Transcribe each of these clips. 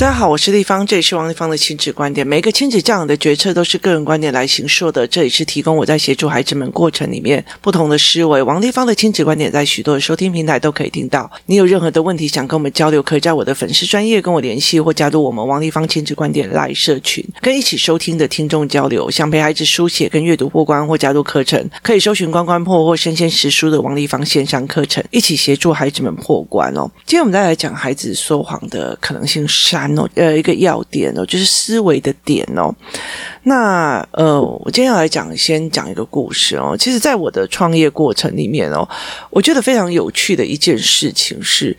大家好，我是丽芳，这里是王立芳的亲子观点。每个亲子教养的决策都是个人观点来形说的，这里是提供我在协助孩子们过程里面不同的思维。王立芳的亲子观点在许多的收听平台都可以听到。你有任何的问题想跟我们交流，可以在我的粉丝专页跟我联系，或加入我们王立芳亲子观点来社群，跟一起收听的听众交流。想陪孩子书写跟阅读破关或加入课程，可以搜寻关关破或生鲜识书的王立芳线上课程，一起协助孩子们破关哦。今天我们再来讲孩子说谎的可能性三。呃，一个要点哦，就是思维的点哦。那呃，我今天要来讲，先讲一个故事哦。其实，在我的创业过程里面哦，我觉得非常有趣的一件事情是，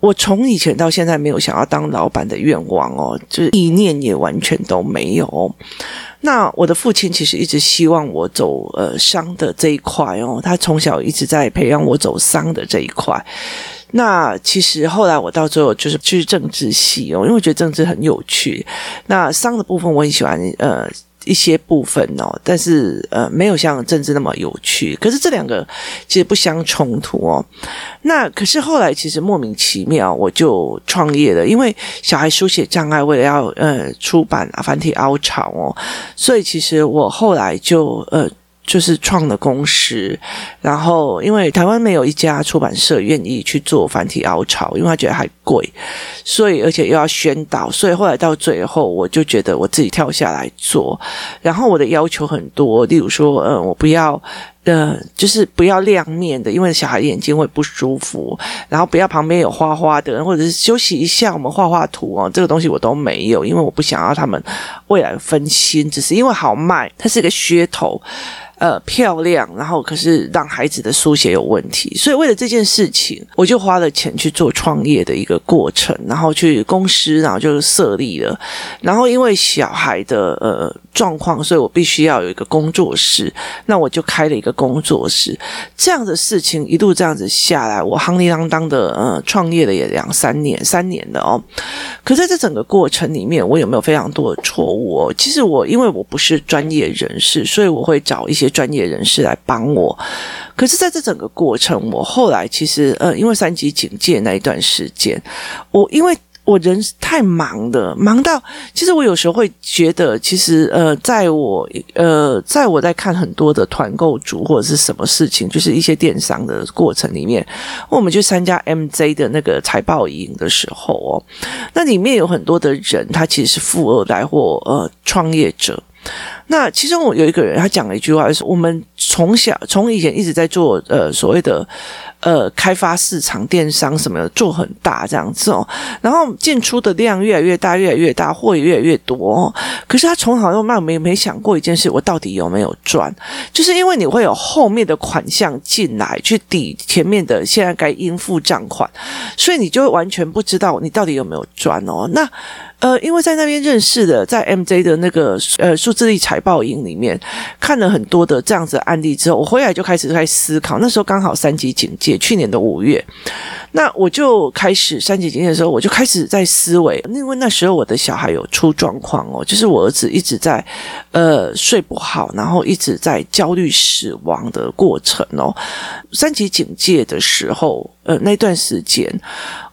我从以前到现在没有想要当老板的愿望哦，就是意念也完全都没有。那我的父亲其实一直希望我走呃商的这一块哦，他从小一直在培养我走商的这一块。那其实后来我到最后就是去政治系哦，因为我觉得政治很有趣。那商的部分我很喜欢呃一些部分哦，但是呃没有像政治那么有趣。可是这两个其实不相冲突哦。那可是后来其实莫名其妙我就创业了，因为小孩书写障碍，为了要呃出版啊繁体凹槽哦，所以其实我后来就呃。就是创的公司，然后因为台湾没有一家出版社愿意去做繁体凹槽，因为他觉得还贵，所以而且又要宣导，所以后来到最后，我就觉得我自己跳下来做。然后我的要求很多，例如说，嗯，我不要，呃，就是不要亮面的，因为小孩眼睛会不舒服。然后不要旁边有花花的，或者是休息一下，我们画画图哦，这个东西我都没有，因为我不想要他们未来分心，只是因为好卖，它是一个噱头。呃，漂亮，然后可是让孩子的书写有问题，所以为了这件事情，我就花了钱去做创业的一个过程，然后去公司，然后就设立了，然后因为小孩的呃状况，所以我必须要有一个工作室，那我就开了一个工作室，这样的事情一路这样子下来，我夯里当当的呃创业了也两三年，三年了哦，可在这整个过程里面，我有没有非常多的错误哦？其实我因为我不是专业人士，所以我会找一些。专业人士来帮我，可是在这整个过程，我后来其实呃，因为三级警戒那一段时间，我因为我人太忙了，忙到其实我有时候会觉得，其实呃，在我呃，在我在看很多的团购主或者是什么事情，就是一些电商的过程里面，我们去参加 MJ 的那个财报营的时候哦，那里面有很多的人，他其实是富二代或呃创业者。那其中我有一个人，他讲了一句话，就是我们从小从以前一直在做呃所谓的呃开发市场、电商什么的，做很大这样子哦，然后进出的量越来越大，越来越大，货也越来越多哦。可是他从小到大没没想过一件事，我到底有没有赚？就是因为你会有后面的款项进来去抵前面的现在该应付账款，所以你就会完全不知道你到底有没有赚哦。那。呃，因为在那边认识的，在 MJ 的那个呃数字力财报营里面看了很多的这样子案例之后，我回来就开始在思考。那时候刚好三级警戒，去年的五月，那我就开始三级警戒的时候，我就开始在思维，因为那时候我的小孩有出状况哦，就是我儿子一直在呃睡不好，然后一直在焦虑死亡的过程哦。三级警戒的时候，呃那段时间。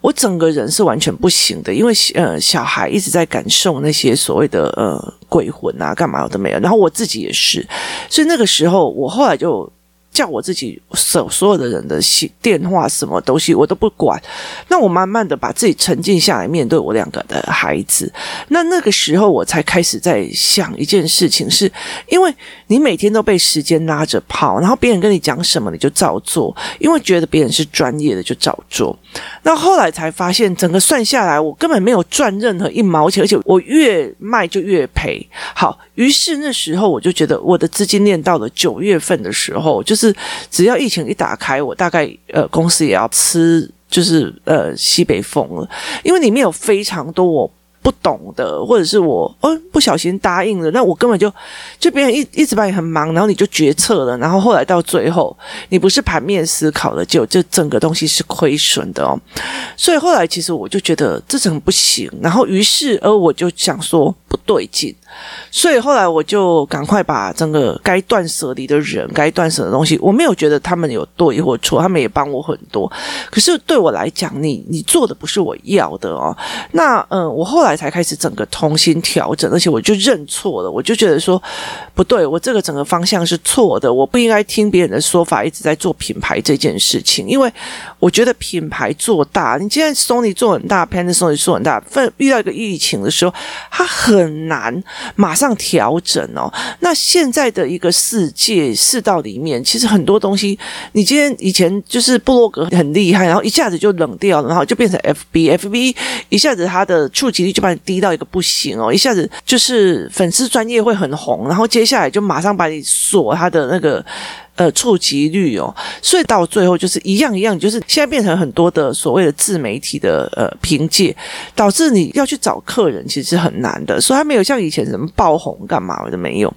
我整个人是完全不行的，因为呃，小孩一直在感受那些所谓的呃鬼魂啊，干嘛我都没有，然后我自己也是，所以那个时候我后来就。叫我自己所所有的人的信电话什么东西我都不管，那我慢慢的把自己沉静下来面对我两个的孩子，那那个时候我才开始在想一件事情，是因为你每天都被时间拉着跑，然后别人跟你讲什么你就照做，因为觉得别人是专业的就照做，那后来才发现整个算下来我根本没有赚任何一毛钱，而且我越卖就越赔。好，于是那时候我就觉得我的资金链到了九月份的时候就是。是，只要疫情一打开，我大概呃公司也要吃，就是呃西北风了，因为里面有非常多我不懂的，或者是我哦不小心答应了，那我根本就就别人一一直把你很忙，然后你就决策了，然后后来到最后你不是盘面思考的，就这整个东西是亏损的哦。所以后来其实我就觉得这怎么不行，然后于是而我就想说不对劲。所以后来我就赶快把整个该断舍离的人、该断舍的东西，我没有觉得他们有对或错，他们也帮我很多。可是对我来讲，你你做的不是我要的哦。那嗯，我后来才开始整个重新调整，而且我就认错了，我就觉得说不对，我这个整个方向是错的，我不应该听别人的说法，一直在做品牌这件事情，因为我觉得品牌做大，你既然 Sony 做很大，Panasonic 做很大，分遇到一个疫情的时候，它很难马上调整哦。那现在的一个世界世道里面，其实很多东西，你今天以前就是布洛格很厉害，然后一下子就冷掉了，然后就变成 FB，FB 一下子它的触及率就把你低到一个不行哦，一下子就是粉丝专业会很红，然后接下来就马上把你锁他的那个。呃，触及率哦，所以到最后就是一样一样，就是现在变成很多的所谓的自媒体的呃凭借，导致你要去找客人其实是很难的，所以还没有像以前什么爆红干嘛的没有。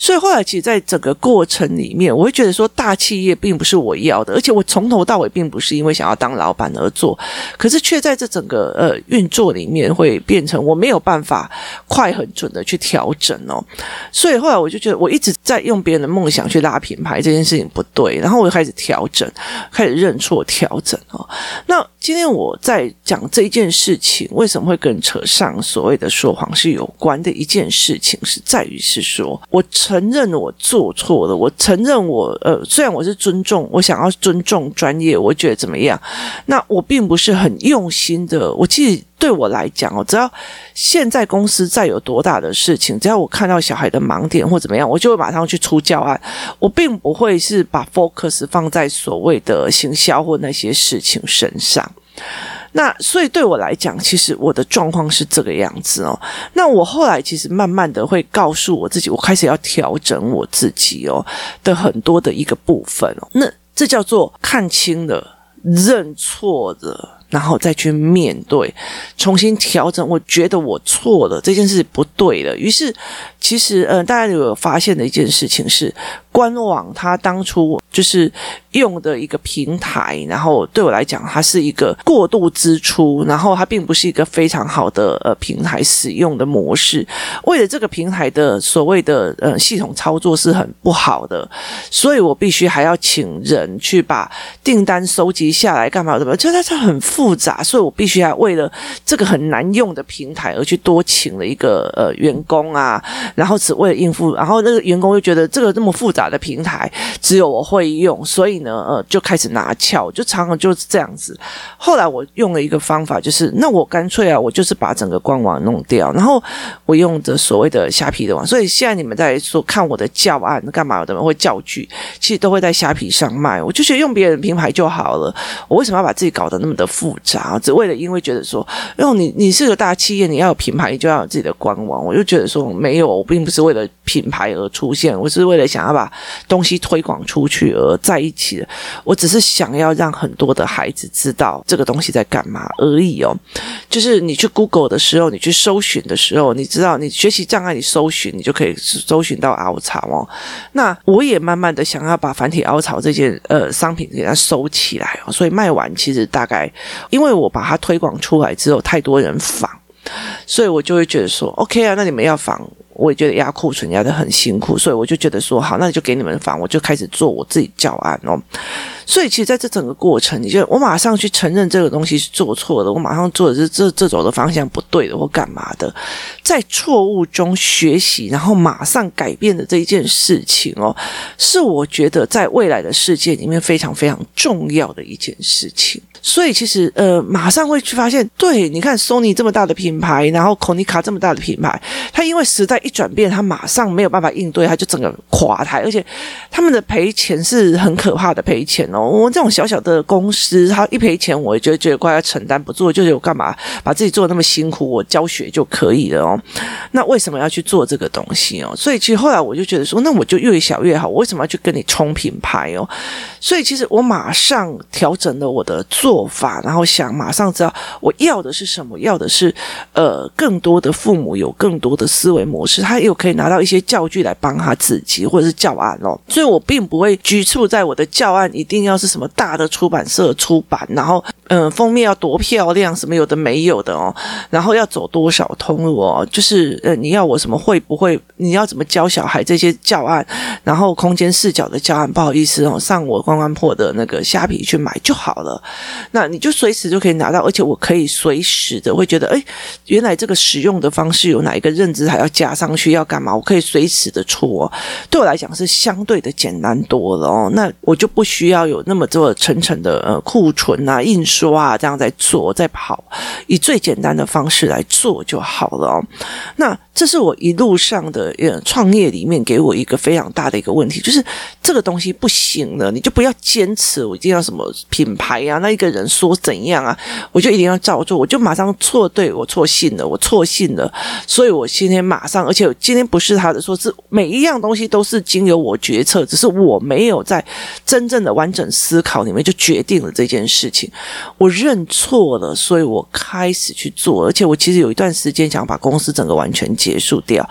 所以后来，其实，在整个过程里面，我会觉得说，大企业并不是我要的，而且我从头到尾并不是因为想要当老板而做，可是却在这整个呃运作里面，会变成我没有办法快很准的去调整哦。所以后来我就觉得，我一直在用别人的梦想去拉品牌这件事情不对，然后我就开始调整，开始认错调整哦。那今天我在讲这一件事情，为什么会跟扯上所谓的说谎是有关的一件事情，是在于是说我。承认我做错了，我承认我呃，虽然我是尊重，我想要尊重专业，我觉得怎么样？那我并不是很用心的。我其实对我来讲哦，只要现在公司再有多大的事情，只要我看到小孩的盲点或怎么样，我就会马上去出教案。我并不会是把 focus 放在所谓的行销或那些事情身上。那所以对我来讲，其实我的状况是这个样子哦。那我后来其实慢慢的会告诉我自己，我开始要调整我自己哦的很多的一个部分哦。那这叫做看清了、认错了。然后再去面对，重新调整。我觉得我错了，这件事不对了。于是，其实，呃，大家有发现的一件事情是，官网它当初就是用的一个平台，然后对我来讲，它是一个过度支出，然后它并不是一个非常好的呃平台使用的模式。为了这个平台的所谓的呃系统操作是很不好的，所以我必须还要请人去把订单收集下来，干嘛怎么？就它是很。复杂，所以我必须要为了这个很难用的平台而去多请了一个呃员工啊，然后只为了应付，然后那个员工又觉得这个这么复杂的平台只有我会用，所以呢呃就开始拿翘，就常常就是这样子。后来我用了一个方法，就是那我干脆啊，我就是把整个官网弄掉，然后我用着所谓的虾皮的网，所以现在你们在说看我的教案干嘛的，会教具，其实都会在虾皮上卖。我就觉得用别人的平台就好了，我为什么要把自己搞得那么的复？杂，只为了因为觉得说，因为你你是个大企业，你要有品牌，你就要有自己的官网。我就觉得说，没有，我并不是为了品牌而出现，我是为了想要把东西推广出去而在一起我只是想要让很多的孩子知道这个东西在干嘛而已哦。就是你去 Google 的时候，你去搜寻的时候，你知道你学习障碍，你搜寻你就可以搜寻到凹槽哦。那我也慢慢的想要把繁体凹槽这件呃商品给它收起来哦，所以卖完其实大概。因为我把它推广出来之后，太多人仿，所以我就会觉得说，OK 啊，那你们要仿，我也觉得压库存压得很辛苦，所以我就觉得说，好，那就给你们房，我就开始做我自己教案哦。所以其实在这整个过程，你就我马上去承认这个东西是做错了，我马上做的是这这走的方向不对的，或干嘛的，在错误中学习，然后马上改变的这一件事情哦，是我觉得在未来的世界里面非常非常重要的一件事情。所以其实呃，马上会去发现，对，你看 Sony 这么大的品牌，然后 Konica 这么大的品牌，它因为时代一转变，他马上没有办法应对，他就整个垮台，而且他们的赔钱是很可怕的赔钱哦。我们这种小小的公司，他一赔钱，我也觉得觉得快要承担不住，就是我干嘛把自己做的那么辛苦，我教学就可以了哦。那为什么要去做这个东西哦？所以其实后来我就觉得说，那我就越小越好，我为什么要去跟你冲品牌哦？所以其实我马上调整了我的。做法，然后想马上知道我要的是什么，要的是呃更多的父母有更多的思维模式他有可以拿到一些教具来帮他自己，或者是教案哦。所以我并不会局促在我的教案一定要是什么大的出版社出版，然后嗯、封面要多漂亮，什么有的没有的哦，然后要走多少通路哦，就是呃，你要我什么会不会，你要怎么教小孩这些教案，然后空间视角的教案，不好意思哦，上我关关破的那个虾皮去买就好了，那你就随时就可以拿到，而且我可以随时的会觉得，哎，原来这个使用的方式有哪一个认知还要加上去要干嘛？我可以随时的出哦，对我来讲是相对的简单多了哦，那我就不需要有那么多层层的呃库存啊、印刷啊这样在做在跑，以最简单的方式来做就好了哦，那。这是我一路上的呃创业里面给我一个非常大的一个问题，就是这个东西不行了，你就不要坚持，我一定要什么品牌呀？那一个人说怎样啊，我就一定要照做，我就马上错对，我错信了，我错信了，所以我今天马上，而且今天不是他的说，是每一样东西都是经由我决策，只是我没有在真正的完整思考里面就决定了这件事情，我认错了，所以我开始去做，而且我其实有一段时间想把公司整个完全解结束掉，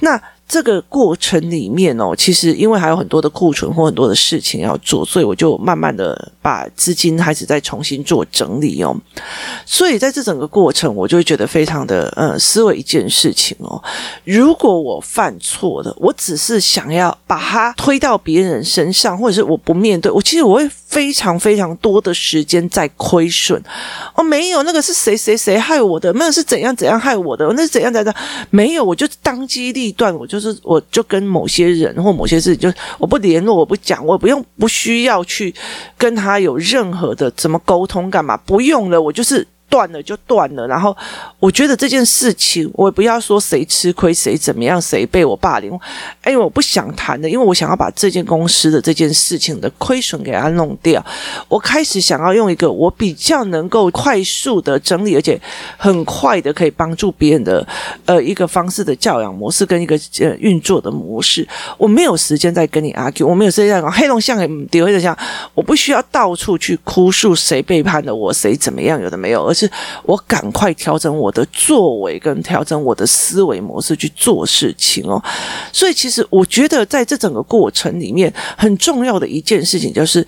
那。这个过程里面哦，其实因为还有很多的库存或很多的事情要做，所以我就慢慢的把资金开始再重新做整理哦。所以在这整个过程，我就会觉得非常的呃思维一件事情哦。如果我犯错了，我只是想要把它推到别人身上，或者是我不面对，我其实我会非常非常多的时间在亏损。哦，没有，那个是谁谁谁害我的，那个是怎样怎样害我的，那是怎样怎样，没有，我就当机立断，我就。是，我就跟某些人或某些事情，就我不联络，我不讲，我不用，不需要去跟他他有任何的怎么沟通，干嘛？不用了，我就是。断了就断了，然后我觉得这件事情，我也不要说谁吃亏谁怎么样，谁被我霸凌，哎，我不想谈的，因为我想要把这间公司的这件事情的亏损给它弄掉。我开始想要用一个我比较能够快速的整理，而且很快的可以帮助别人的呃一个方式的教养模式跟一个呃运作的模式。我没有时间再跟你 argue，我没有时间在讲黑龙江很丢黑龙江，我不需要到处去哭诉谁背叛了我，谁怎么样，有的没有，而且。是我赶快调整我的作为，跟调整我的思维模式去做事情哦。所以，其实我觉得在这整个过程里面，很重要的一件事情，就是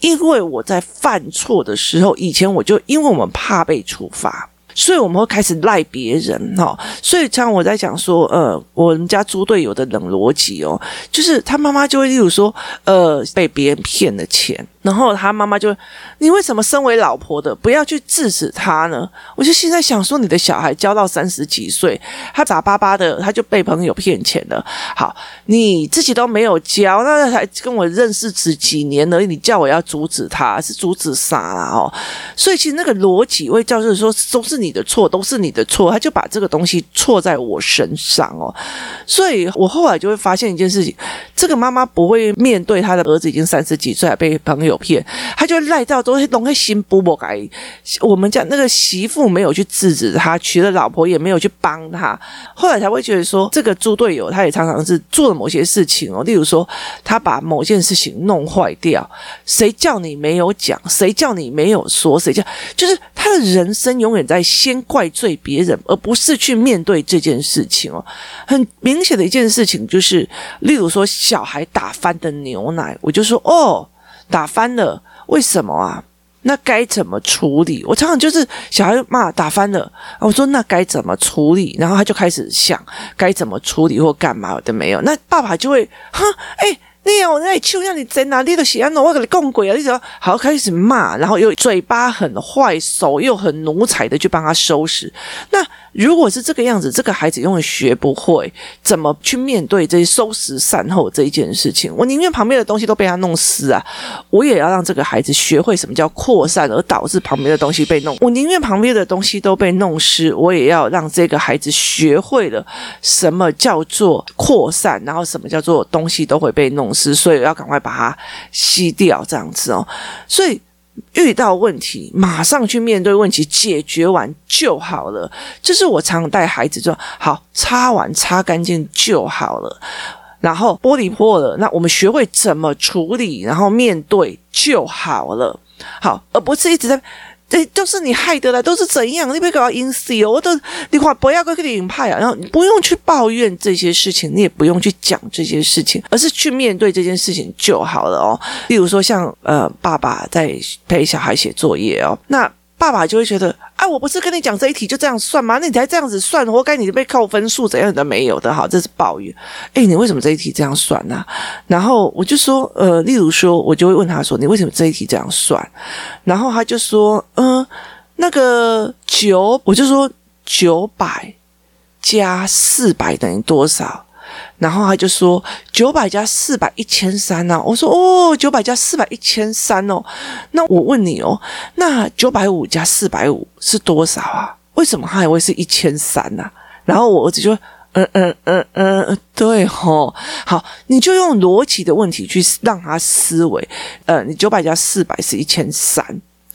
因为我在犯错的时候，以前我就因为我们怕被处罚。所以我们会开始赖别人哈，所以像我在讲说，呃，我们家猪队友的冷逻辑哦，就是他妈妈就会例如说，呃，被别人骗了钱，然后他妈妈就，你为什么身为老婆的不要去制止他呢？我就现在想说，你的小孩教到三十几岁，他傻巴巴的，他就被朋友骗钱了。好，你自己都没有教，那才跟我认识只几年而已，你叫我要阻止他，是阻止啥啦？哦，所以其实那个逻辑会叫做说，都是你。的错都是你的错，他就把这个东西错在我身上哦，所以我后来就会发现一件事情：这个妈妈不会面对他的儿子已经三十几岁还被朋友骗，他就赖到都是弄个心不不改。我们家那个媳妇没有去制止他，娶了老婆也没有去帮他，后来才会觉得说，这个猪队友他也常常是做了某些事情哦，例如说他把某件事情弄坏掉，谁叫你没有讲？谁叫你没有说？谁叫就是他的人生永远在。先怪罪别人，而不是去面对这件事情哦。很明显的一件事情就是，例如说小孩打翻的牛奶，我就说哦，打翻了，为什么啊？那该怎么处理？我常常就是小孩骂打翻了，我说那该怎么处理？然后他就开始想该怎么处理或干嘛的没有。那爸爸就会哼哎。你有那就让你在哪里的喜欢，我给你供鬼啊！你说好开始骂，然后又嘴巴很坏，手又很奴才的去帮他收拾那。如果是这个样子，这个孩子永远学不会怎么去面对这些收拾善后这一件事情。我宁愿旁边的东西都被他弄湿啊，我也要让这个孩子学会什么叫扩散，而导致旁边的东西被弄。我宁愿旁边的东西都被弄湿，我也要让这个孩子学会了什么叫做扩散，然后什么叫做东西都会被弄所以要赶快把它吸掉，这样子哦。所以。遇到问题，马上去面对问题，解决完就好了。这是我常带孩子说：好，擦完擦干净就好了。然后玻璃破了，那我们学会怎么处理，然后面对就好了。好，而不是一直在这都是你害得了，都是怎样？你别搞到阴死哦！我都你话不要跟你引派啊，然后你不用去抱怨这些事情，你也不用去讲这些事情，而是去面对这件事情就好了哦。例如说，像呃，爸爸在陪小孩写作业哦，那。爸爸就会觉得，啊，我不是跟你讲这一题就这样算吗？那你还这样子算，活该你被扣分数，怎样的没有的，好，这是抱怨。诶，你为什么这一题这样算呢？然后我就说，呃，例如说，我就会问他说，你为什么这一题这样算？然后他就说，嗯、那个九，我就说九百加四百等于多少？然后他就说九百加四百一千三呐，我说哦，九百加四百一千三哦，那我问你哦，那九百五加四百五是多少啊？为什么他还会是一千三呢？然后我儿子就嗯嗯嗯嗯，对吼，好，你就用逻辑的问题去让他思维，呃，你九百加四百是一千三，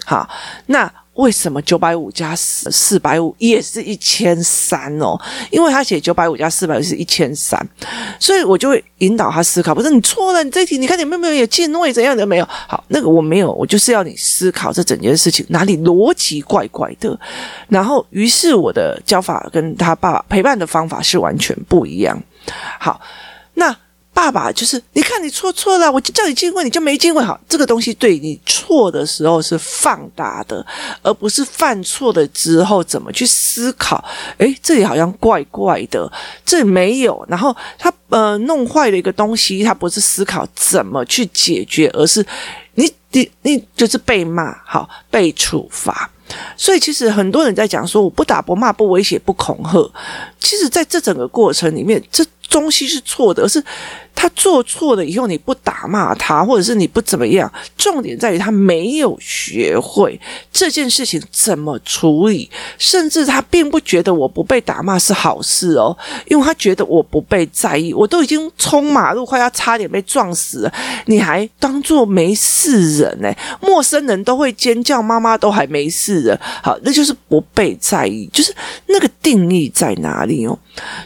好，那。为什么九百五加四四百五也是一千三哦？因为他写九百五加四百五是一千三，所以我就会引导他思考。不是你错了，你这题你看你有没有也进位怎样的没有？好，那个我没有，我就是要你思考这整件事情哪里逻辑怪怪的。然后，于是我的教法跟他爸爸陪伴的方法是完全不一样。好，那。爸爸就是，你看你错错了，我就叫你进位，你就没进位。好，这个东西对你错的时候是放大的，而不是犯错了之后怎么去思考。诶，这里好像怪怪的，这里没有。然后他呃弄坏了一个东西，他不是思考怎么去解决，而是你你你就是被骂，好，被处罚。所以其实很多人在讲说，我不打不骂不威胁不恐吓，其实在这整个过程里面，这。东西是错的，是他做错了以后，你不打骂他，或者是你不怎么样，重点在于他没有学会这件事情怎么处理，甚至他并不觉得我不被打骂是好事哦，因为他觉得我不被在意，我都已经冲马路快要差点被撞死了，你还当作没事人呢？陌生人都会尖叫，妈妈都还没事人，好，那就是不被在意，就是那个定义在哪里哦？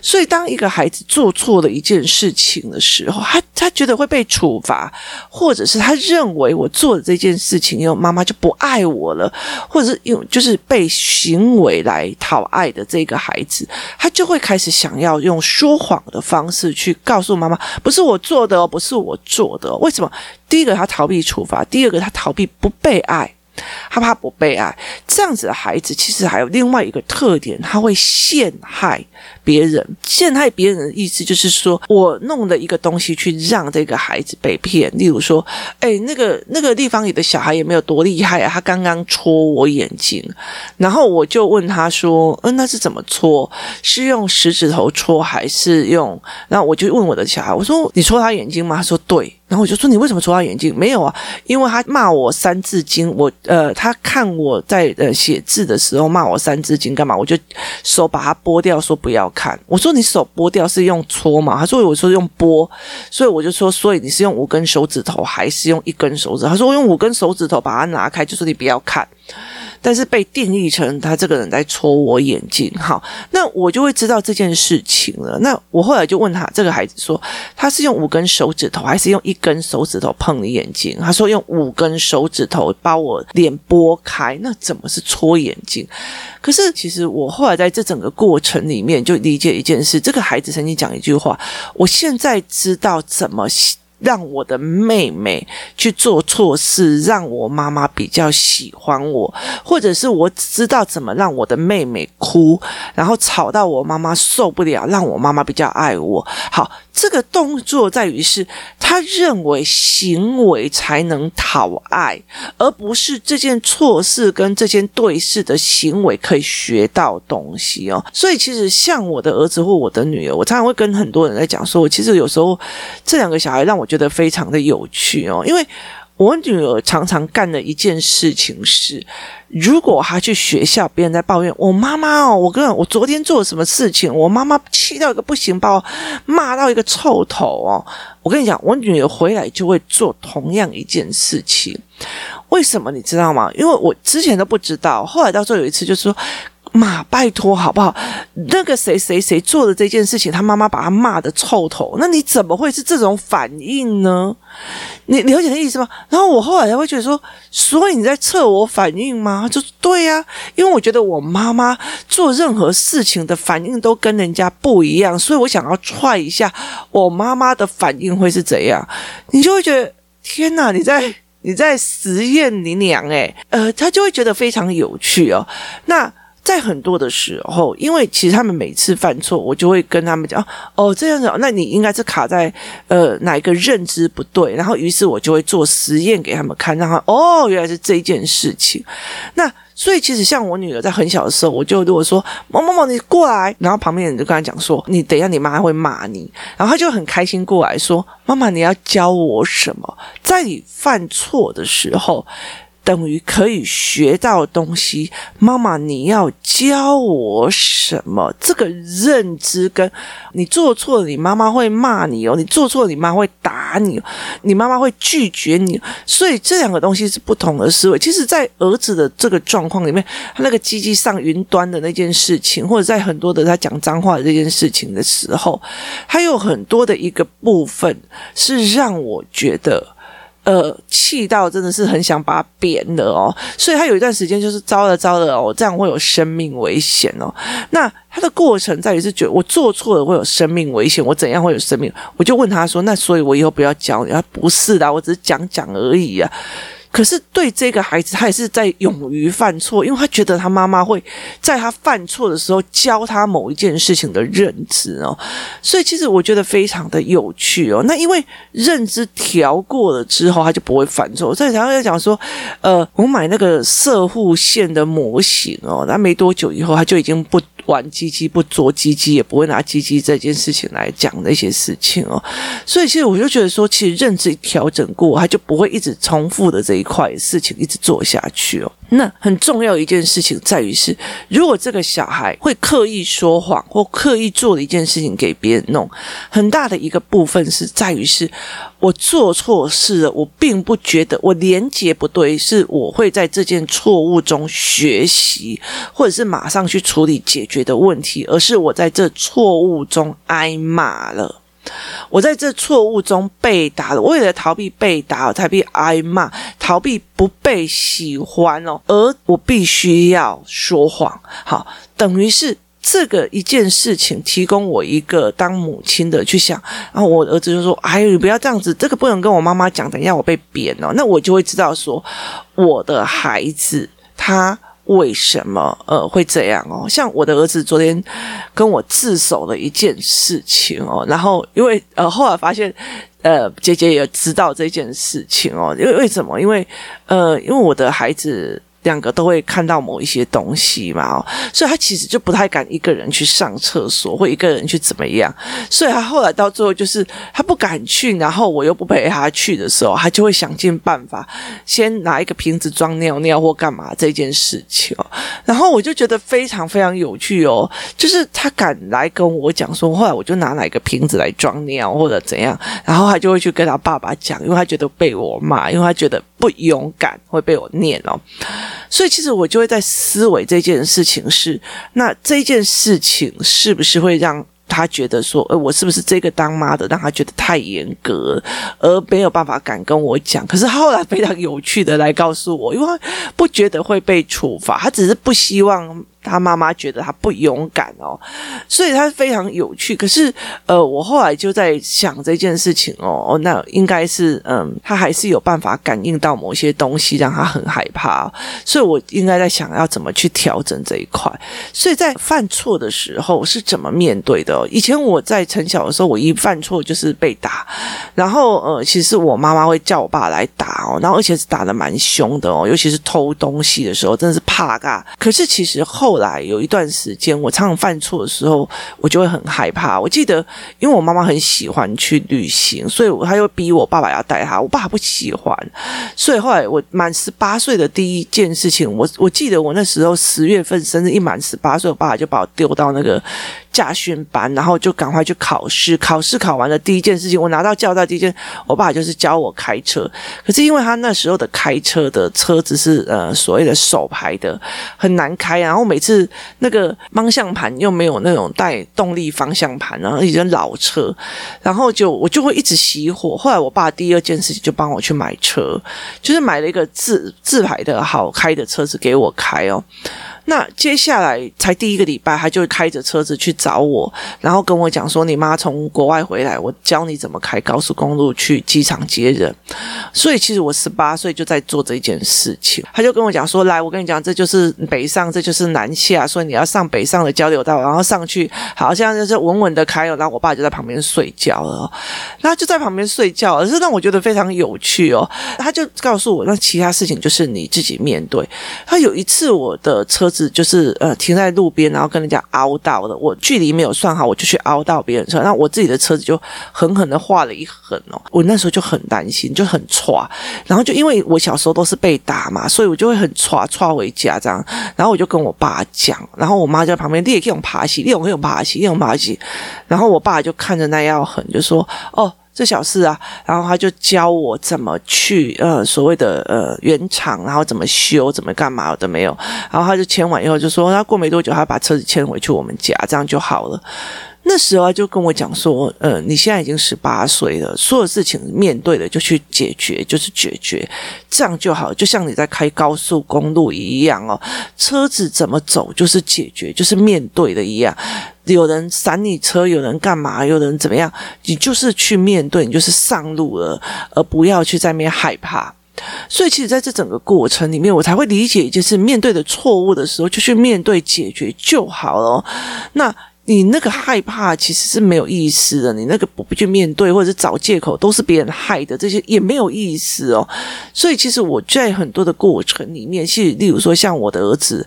所以当一个孩子做错了一件事情的时候时候，他他觉得会被处罚，或者是他认为我做的这件事情，因为妈妈就不爱我了，或者是用就是被行为来讨爱的这个孩子，他就会开始想要用说谎的方式去告诉妈妈，不是我做的哦，不是我做的哦。为什么？第一个他逃避处罚，第二个他逃避不被爱。他怕不被爱，这样子的孩子其实还有另外一个特点，他会陷害别人。陷害别人的意思就是说，我弄了一个东西去让这个孩子被骗。例如说，哎，那个那个地方里的小孩也没有多厉害啊，他刚刚戳我眼睛，然后我就问他说，嗯，那是怎么戳？是用食指头戳还是用？然后我就问我的小孩，我说你戳他眼睛吗？他说对。然后我就说，你为什么戳他眼睛？没有啊，因为他骂我三字经，我呃，他看我在呃写字的时候骂我三字经干嘛？我就手把它拨掉，说不要看。我说你手拨掉是用戳嘛？他说我说用拨，所以我就说，所以你是用五根手指头还是用一根手指？他说我用五根手指头把它拿开，就说你不要看。但是被定义成他这个人在戳我眼睛，好，那我就会知道这件事情了。那我后来就问他这个孩子说，他是用五根手指头还是用一根手指头碰你眼睛？他说用五根手指头把我脸拨开，那怎么是戳眼睛？可是其实我后来在这整个过程里面就理解一件事，这个孩子曾经讲一句话，我现在知道怎么。让我的妹妹去做错事，让我妈妈比较喜欢我，或者是我知道怎么让我的妹妹哭，然后吵到我妈妈受不了，让我妈妈比较爱我。好。这个动作在于是，他认为行为才能讨爱，而不是这件错事跟这件对事的行为可以学到东西哦。所以，其实像我的儿子或我的女儿，我常常会跟很多人在讲说，我其实有时候这两个小孩让我觉得非常的有趣哦，因为。我女儿常常干的一件事情是，如果她去学校，别人在抱怨我妈妈哦，我跟我昨天做了什么事情，我妈妈气到一个不行，把我骂到一个臭头哦。我跟你讲，我女儿回来就会做同样一件事情。为什么你知道吗？因为我之前都不知道，后来到时候有一次就是说。妈，拜托好不好？那个谁谁谁做的这件事情，他妈妈把他骂得臭头，那你怎么会是这种反应呢？你了解的意思吗？然后我后来才会觉得说，所以你在测我反应吗？就对呀、因为我觉得我妈妈做任何事情的反应都跟人家不一样，所以我想要踹一下我妈妈的反应会是怎样，你就会觉得天哪，你在你在实验你娘诶，呃，他就会觉得非常有趣哦，那。在很多的时候，因为其实他们每次犯错，我就会跟他们讲哦，这样子，那你应该是卡在呃哪一个认知不对，然后于是我就会做实验给他们看，让他哦原来是这件事情。那所以其实像我女儿在很小的时候，我就如果说某某某你过来，然后旁边人就跟他讲说，你等一下你妈会骂你，然后他就很开心过来说，妈妈你要教我什么？在你犯错的时候。等于可以学到东西，妈妈，你要教我什么？这个认知跟你做错了，你妈妈会骂你哦；你做错了，你妈会打你，你妈妈会拒绝你。所以这两个东西是不同的思维。其实，在儿子的这个状况里面，他那个机器上云端的那件事情，或者在很多的他讲脏话的这件事情的时候，还有很多的一个部分是让我觉得。呃，气到真的是很想把他扁了哦，所以他有一段时间就是糟了糟了哦，这样会有生命危险哦。那他的过程在于是觉得我做错了会有生命危险，我怎样会有生命？我就问他说：“那所以我以后不要教你？”他不是的，我只是讲讲而已啊。可是对这个孩子，他也是在勇于犯错，因为他觉得他妈妈会在他犯错的时候教他某一件事情的认知哦，所以其实我觉得非常的有趣哦。那因为认知调过了之后，他就不会犯错。所以常常在讲说，呃，我买那个射护线的模型哦，那没多久以后，他就已经不。玩鸡鸡不捉鸡鸡，也不会拿鸡鸡这件事情来讲那些事情哦，所以其实我就觉得说，其实认知调整过，他就不会一直重复的这一块事情一直做下去哦。那很重要一件事情在于是，如果这个小孩会刻意说谎或刻意做的一件事情给别人弄，很大的一个部分是在于是，我做错事了，我并不觉得我连结不对，是我会在这件错误中学习，或者是马上去处理解决的问题，而是我在这错误中挨骂了。我在这错误中被打了，为了逃避被打，逃避挨骂，逃避不被喜欢哦，而我必须要说谎。好，等于是这个一件事情，提供我一个当母亲的去想。然后我儿子就说：“哎，你不要这样子，这个不能跟我妈妈讲，等一下我被扁哦。”那我就会知道说，我的孩子他。为什么呃会这样哦？像我的儿子昨天跟我自首了一件事情哦，然后因为呃后来发现呃姐姐也知道这件事情哦，因为为什么？因为呃因为我的孩子。两个都会看到某一些东西嘛，所以他其实就不太敢一个人去上厕所，或一个人去怎么样。所以他后来到最后就是他不敢去，然后我又不陪他去的时候，他就会想尽办法先拿一个瓶子装尿尿或干嘛这件事情。然后我就觉得非常非常有趣哦，就是他敢来跟我讲说，后来我就拿哪一个瓶子来装尿或者怎样，然后他就会去跟他爸爸讲，因为他觉得被我骂，因为他觉得不勇敢会被我念哦。所以，其实我就会在思维这件事情是，那这件事情是不是会让他觉得说，呃，我是不是这个当妈的让他觉得太严格，而没有办法敢跟我讲？可是后来非常有趣的来告诉我，因为他不觉得会被处罚，他只是不希望。他妈妈觉得他不勇敢哦，所以他非常有趣。可是，呃，我后来就在想这件事情哦，那应该是，嗯，他还是有办法感应到某些东西，让他很害怕。所以我应该在想要怎么去调整这一块。所以在犯错的时候是怎么面对的？以前我在很小的时候，我一犯错就是被打，然后，呃，其实我妈妈会叫我爸来打哦，然后而且是打得蛮凶的哦，尤其是偷东西的时候，真的是怕嘎。可是其实后。后来有一段时间，我常常犯错的时候，我就会很害怕。我记得，因为我妈妈很喜欢去旅行，所以她又逼我爸爸要带她。我爸不喜欢，所以后来我满十八岁的第一件事情，我我记得我那时候十月份生日一满十八岁，我爸爸就把我丢到那个驾训班，然后就赶快去考试。考试考完了，第一件事情，我拿到驾照，第一件，我爸就是教我开车。可是因为他那时候的开车的车子是呃所谓的手排的，很难开。然后每次那个方向盘又没有那种带动力方向盘，然后已经老车，然后就我就会一直熄火。后来我爸第二件事情就帮我去买车，就是买了一个自自排的好开的车子给我开哦。那接下来才第一个礼拜，他就开着车子去找我，然后跟我讲说：“你妈从国外回来，我教你怎么开高速公路去机场接人。”所以其实我十八岁就在做这件事情。他就跟我讲说：“来，我跟你讲，这就是北上，这就是南下，所以你要上北上的交流道，然后上去，好像就是稳稳的开了。”然后我爸就在旁边睡觉了，他就在旁边睡觉，而是让我觉得非常有趣哦。他就告诉我，那其他事情就是你自己面对。他有一次我的车。就是呃停在路边，然后跟人家凹到的，我距离没有算好，我就去凹到别人车，那我自己的车子就狠狠的划了一痕哦。我那时候就很担心，就很剉，然后就因为我小时候都是被打嘛，所以我就会很剉剉回家这样。然后我就跟我爸讲，然后我妈在旁边，你也可以用爬起，你也可以用爬起，你用爬起。然后我爸就看着那要痕，就说哦。这小事啊，然后他就教我怎么去呃所谓的呃原厂，然后怎么修，怎么干嘛的没有，然后他就签完以后就说，他过没多久他把车子迁回去我们家，这样就好了。那时候就跟我讲说，呃，你现在已经十八岁了，所有事情面对的就去解决，就是解决，这样就好，就像你在开高速公路一样哦，车子怎么走就是解决，就是面对的一样。有人闪你车，有人干嘛，有人怎么样，你就是去面对，你就是上路了，而不要去在那边害怕。所以，其实在这整个过程里面，我才会理解，就是面对的错误的时候，就去面对解决就好了。那。你那个害怕其实是没有意思的，你那个不去面对或者是找借口，都是别人害的，这些也没有意思哦。所以其实我在很多的过程里面，是例如说像我的儿子，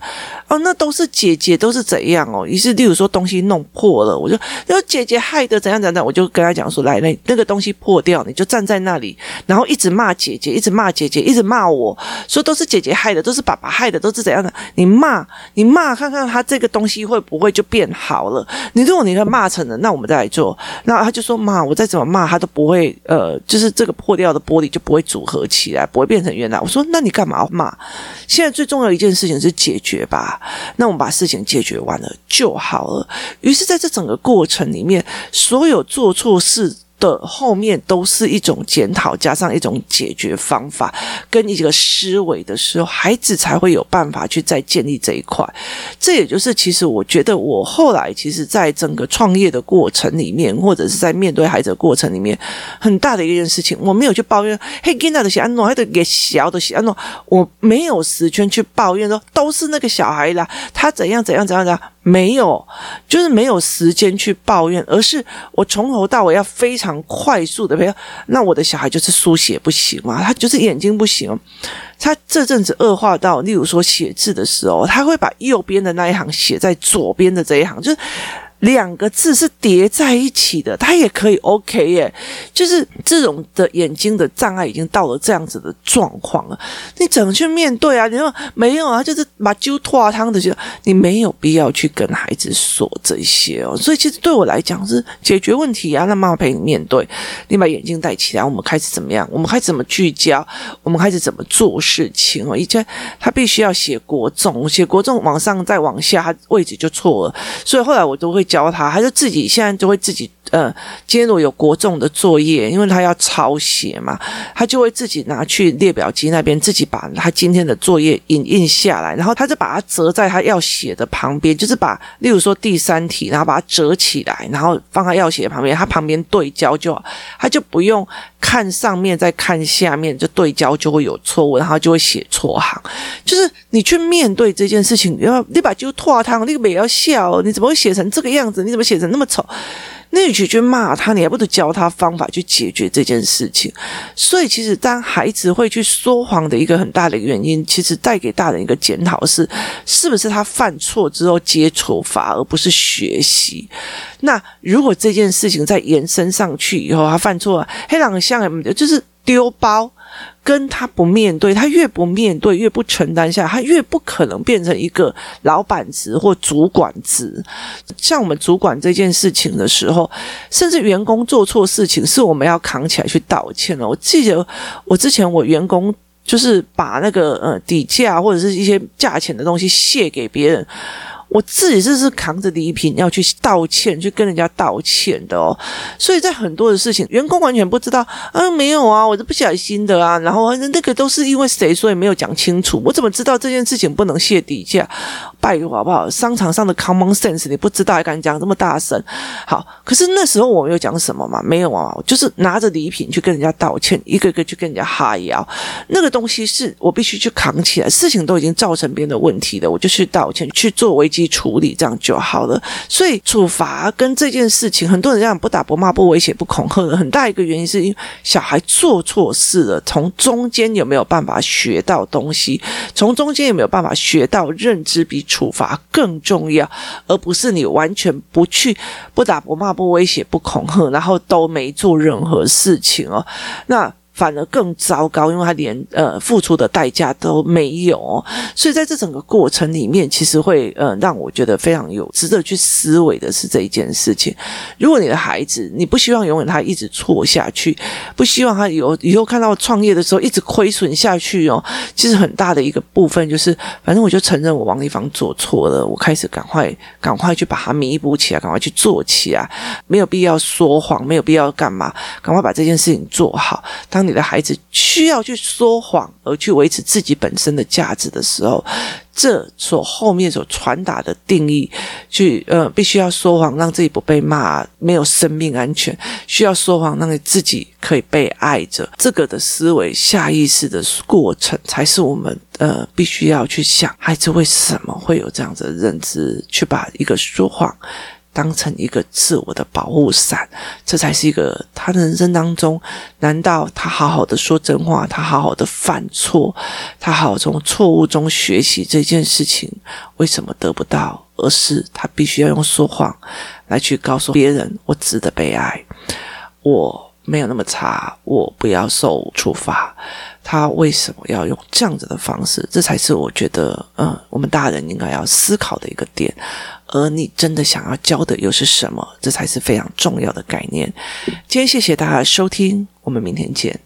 哦，那都是姐姐都是怎样哦。于是例如说东西弄破了，我就要姐姐害的怎样怎样，我就跟他讲说，来，那那个东西破掉，你就站在那里，然后一直骂姐姐，一直骂姐姐，一直骂我说都是姐姐害的，都是爸爸害的，都是怎样的？你骂，你骂看看他这个东西会不会就变好了？你如果你跟骂成了，那我们再来做。那他就说骂，我再怎么骂他都不会，呃，就是这个破掉的玻璃就不会组合起来，不会变成原来。我说那你干嘛骂？现在最重要一件事情是解决吧。那我们把事情解决完了就好了。于是在这整个过程里面，所有做错事。的后面都是一种检讨，加上一种解决方法跟一个思维的时候，孩子才会有办法去再建立这一块。这也就是其实我觉得我后来其实在整个创业的过程里面，或者是在面对孩子过程里面，很大的一件事情，我没有去抱怨。嘿，囡仔的是安诺，还得给小的是安诺，我没有时间去抱怨说都是那个小孩啦，他怎样怎样怎样怎样。没有，就是没有时间去抱怨，而是我从头到尾要非常快速的，比如那我的小孩就是书写不行嘛，他就是眼睛不行，他这阵子恶化到，例如说写字的时候，他会把右边的那一行写在左边的这一行，就是。两个字是叠在一起的，他也可以 OK 耶，就是这种的眼睛的障碍已经到了这样子的状况了，你怎么去面对啊？你说没有啊，就是把揪拖汤的，就你没有必要去跟孩子说这些哦。所以其实对我来讲是解决问题啊，让妈妈陪你面对，你把眼镜戴起来，我们开始怎么样？我们开始怎么聚焦？我们开始怎么做事情哦？以前他必须要写国中，写国中往上再往下，他位置就错了，所以后来我都会。教他，他就自己现在就会自己，呃，今天如果有国中的作业，因为他要抄写嘛，他就会自己拿去列表机那边，自己把他今天的作业影印下来，然后他就把它折在他要写的旁边，就是把，例如说第三题，然后把它折起来，然后放他要写的旁边，他旁边对焦就好，他就不用看上面再看下面，就对焦就会有错误，然后就会写错行。就是你去面对这件事情，你要你把就拖汤，那个也要笑，你怎么会写成这个样子？你怎么写成那么丑？那你去去骂他，你还不如教他方法去解决这件事情？所以，其实当孩子会去说谎的一个很大的原因，其实带给大人一个检讨是：是不是他犯错之后接处罚，而不是学习？那如果这件事情再延伸上去以后，他犯错了，黑狼像就是丢包。跟他不面对，他越不面对，越不承担下，他越不可能变成一个老板职或主管职。像我们主管这件事情的时候，甚至员工做错事情，是我们要扛起来去道歉的。我记得我之前我员工就是把那个呃底价或者是一些价钱的东西卸给别人。我自己这是扛着礼品要去道歉，去跟人家道歉的哦。所以在很多的事情，员工完全不知道，啊，没有啊，我是不小心的啊。然后那个都是因为谁，所以没有讲清楚。我怎么知道这件事情不能卸底价？拜托好不好？商场上的 common sense 你不知道，还敢讲这么大声？好，可是那时候我们有讲什么嘛？没有啊，就是拿着礼品去跟人家道歉，一个个去跟人家哈腰。那个东西是我必须去扛起来，事情都已经造成别人的问题了，我就去道歉，去做危机。处理这样就好了，所以处罚跟这件事情，很多人这样不打不骂不威胁不恐吓的很大一个原因，是因为小孩做错事了，从中间有没有办法学到东西，从中间有没有办法学到认知比处罚更重要，而不是你完全不去不打不骂不威胁不恐吓，然后都没做任何事情哦，那。反而更糟糕，因为他连呃付出的代价都没有，所以在这整个过程里面，其实会呃让我觉得非常有值得去思维的是这一件事情。如果你的孩子，你不希望永远他一直错下去，不希望他有以后看到创业的时候一直亏损下去哦，其实很大的一个部分就是，反正我就承认我王丽芳做错了，我开始赶快赶快去把它弥补起来，赶快去做起来，没有必要说谎，没有必要干嘛，赶快把这件事情做好。当你的孩子需要去说谎而去维持自己本身的价值的时候，这所后面所传达的定义，去呃，必须要说谎让自己不被骂，没有生命安全，需要说谎让你自己可以被爱着，这个的思维下意识的过程，才是我们呃必须要去想，孩子为什么会有这样子的认知，去把一个说谎。当成一个自我的保护伞，这才是一个他的人生当中。难道他好好的说真话，他好好的犯错，他好从错误中学习这件事情，为什么得不到？而是他必须要用说谎来去告诉别人：我值得被爱，我没有那么差，我不要受处罚。他为什么要用这样子的方式？这才是我觉得，嗯，我们大人应该要思考的一个点。而你真的想要教的又是什么？这才是非常重要的概念。今天谢谢大家的收听，我们明天见。